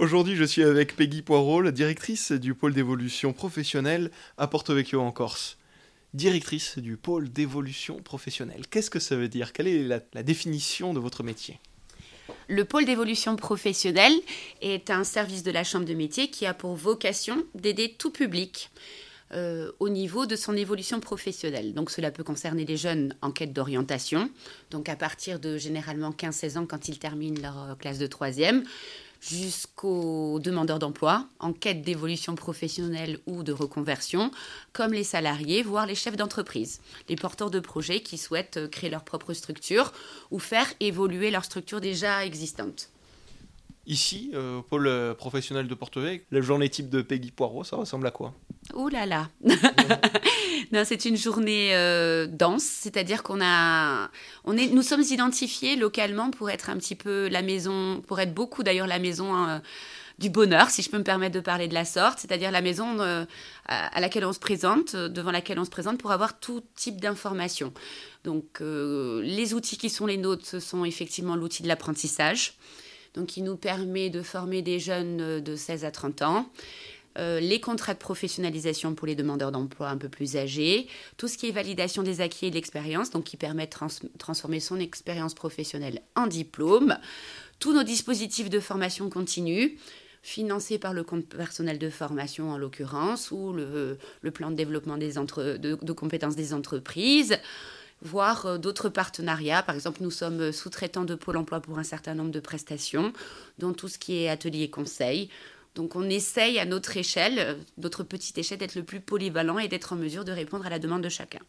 Aujourd'hui, je suis avec Peggy Poirot, la directrice du pôle d'évolution professionnelle à Porto Vecchio en Corse. Directrice du pôle d'évolution professionnelle. Qu'est-ce que ça veut dire? Quelle est la, définition de votre métier? Le pôle d'évolution professionnelle est un service de la Chambre de métier qui a pour vocation d'aider tout public euh, au niveau de son évolution professionnelle. Donc cela peut concerner les jeunes en quête d'orientation, donc à partir de généralement 15-16 ans quand ils terminent leur euh, classe de troisième, jusqu'aux demandeurs d'emploi en quête d'évolution professionnelle ou de reconversion, comme les salariés, voire les chefs d'entreprise, les porteurs de projets qui souhaitent euh, créer leur propre structure ou faire évoluer leur structure déjà existante. Ici, au pôle professionnel de Porto Vecchio, la journée type de Peggy Poirot, ça ressemble à quoi? Ouh là là Non, c'est une journée euh, dense, c'est-à-dire qu'on a, on est, nous sommes identifiés localement pour être un petit peu la maison, pour être beaucoup d'ailleurs la maison euh, du bonheur, si je peux me permettre de parler de la sorte, c'est-à-dire la maison euh, à, laquelle on se présente, devant laquelle on se présente pour avoir tout type d'informations. Donc, les outils qui sont les nôtres, ce sont effectivement l'outil de l'apprentissage, donc qui nous permet de former des jeunes de 16 à 30 ans. Euh, les contrats de professionnalisation pour les demandeurs d'emploi un peu plus âgés, tout ce qui est validation des acquis et de l'expérience, donc qui permet de transformer son expérience professionnelle en diplôme, tous nos dispositifs de formation continue, financés par le compte personnel de formation en l'occurrence, ou le, plan de développement des de, compétences des entreprises voire euh, d'autres partenariats. Par exemple, nous sommes sous-traitants de Pôle emploi pour un certain nombre de prestations, dont tout ce qui est atelier conseil, donc on essaye à notre échelle, euh, notre petite échelle, d'être le plus polyvalent et d'être en mesure de répondre à la demande de chacun.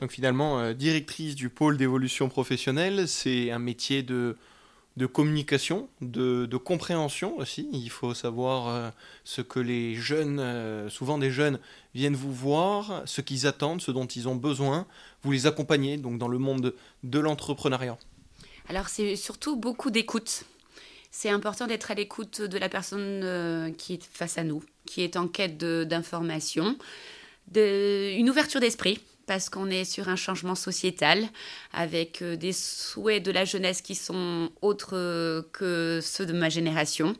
Donc finalement, euh, directrice du pôle d'évolution professionnelle, c'est un métier de, de communication, de, de, compréhension aussi. Il faut savoir euh, ce que les jeunes, souvent des jeunes, viennent vous voir, ce qu'ils attendent, ce dont ils ont besoin. Vous les accompagnez donc dans le monde de, de l'entrepreneuriat. Alors c'est surtout beaucoup d'écoute c'est important d'être à l'écoute de la personne euh, qui est face à nous, qui est en quête d'informations, une ouverture d'esprit, parce qu'on est sur un changement sociétal, avec euh, des souhaits de la jeunesse qui sont autres euh, que ceux de ma génération.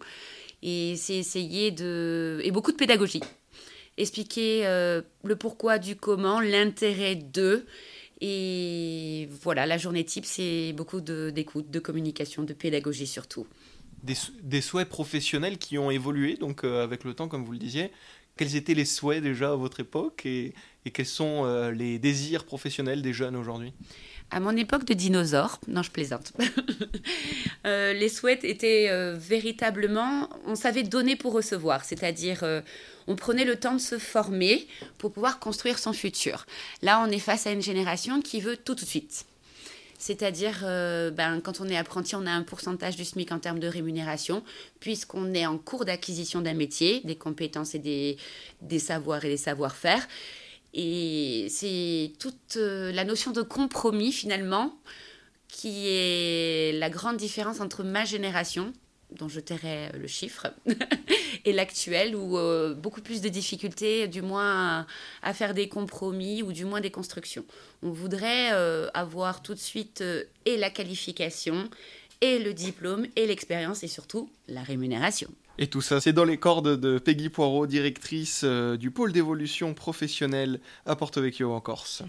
Et c'est essayer de... et beaucoup de pédagogie. Expliquer le pourquoi du comment, l'intérêt de... Et voilà, la journée type, c'est beaucoup d'écoute, de communication, de pédagogie surtout des, souhaits professionnels qui ont évolué donc euh, avec le temps, comme vous le disiez. Quels étaient les souhaits déjà à votre époque et, quels sont euh, les désirs professionnels des jeunes aujourd'hui? À mon époque de dinosaure, non je plaisante, euh, les souhaits étaient véritablement, on savait donner pour recevoir, c'est-à-dire on prenait le temps de se former pour pouvoir construire son futur. Là on est face à une génération qui veut tout tout de suite. C'est-à-dire, euh, ben, quand on est apprenti, on a un pourcentage du SMIC en termes de rémunération, puisqu'on est en cours d'acquisition d'un métier, des compétences et des, des savoirs et des savoir-faire. Et c'est toute euh, la notion de compromis, finalement, qui est la grande différence entre ma génération, dont je tairai le chiffre, et l'actuel, où euh, beaucoup plus de difficultés, du moins à, faire des compromis ou du moins des constructions. On voudrait euh, avoir tout de suite euh, et la qualification, et le diplôme, et l'expérience, et surtout la rémunération. Et tout ça, c'est dans les cordes de Peggy Poirot, directrice du pôle d'évolution professionnelle à Porto Vecchio en Corse.